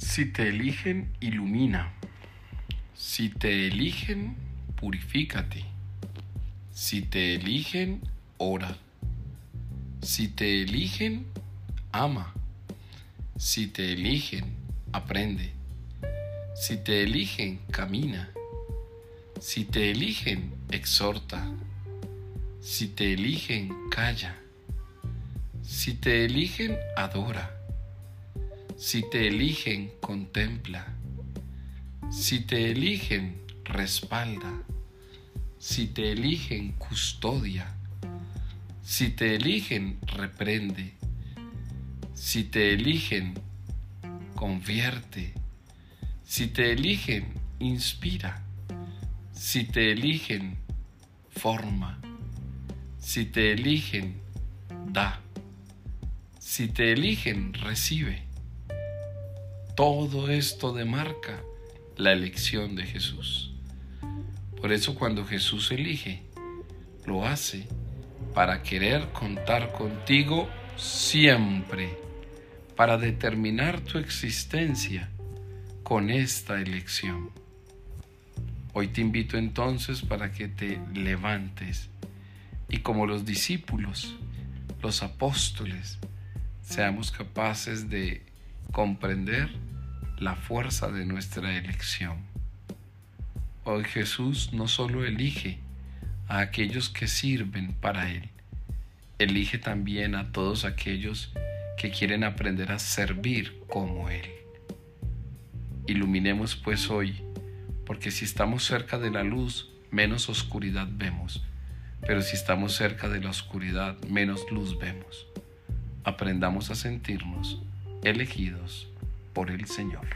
Si te eligen, ilumina. Si te eligen, purifícate. Si te eligen, ora. Si te eligen, ama. Si te eligen, aprende. Si te eligen, camina. Si te eligen, exhorta. Si te eligen, calla. Si te eligen, adora. Si te eligen, contempla. Si te eligen, respalda. Si te eligen, custodia. Si te eligen, reprende. Si te eligen, convierte. Si te eligen, inspira. Si te eligen, forma. Si te eligen, da. Si te eligen, recibe. Todo esto demarca la elección de Jesús. Por eso cuando Jesús elige, lo hace para querer contar contigo siempre, para determinar tu existencia con esta elección. Hoy te invito entonces para que te levantes y como los discípulos, los apóstoles, seamos capaces de comprender la fuerza de nuestra elección. Hoy Jesús no solo elige a aquellos que sirven para Él, elige también a todos aquellos que quieren aprender a servir como Él. Iluminemos pues hoy, porque si estamos cerca de la luz, menos oscuridad vemos, pero si estamos cerca de la oscuridad, menos luz vemos. Aprendamos a sentirnos elegidos por el Señor.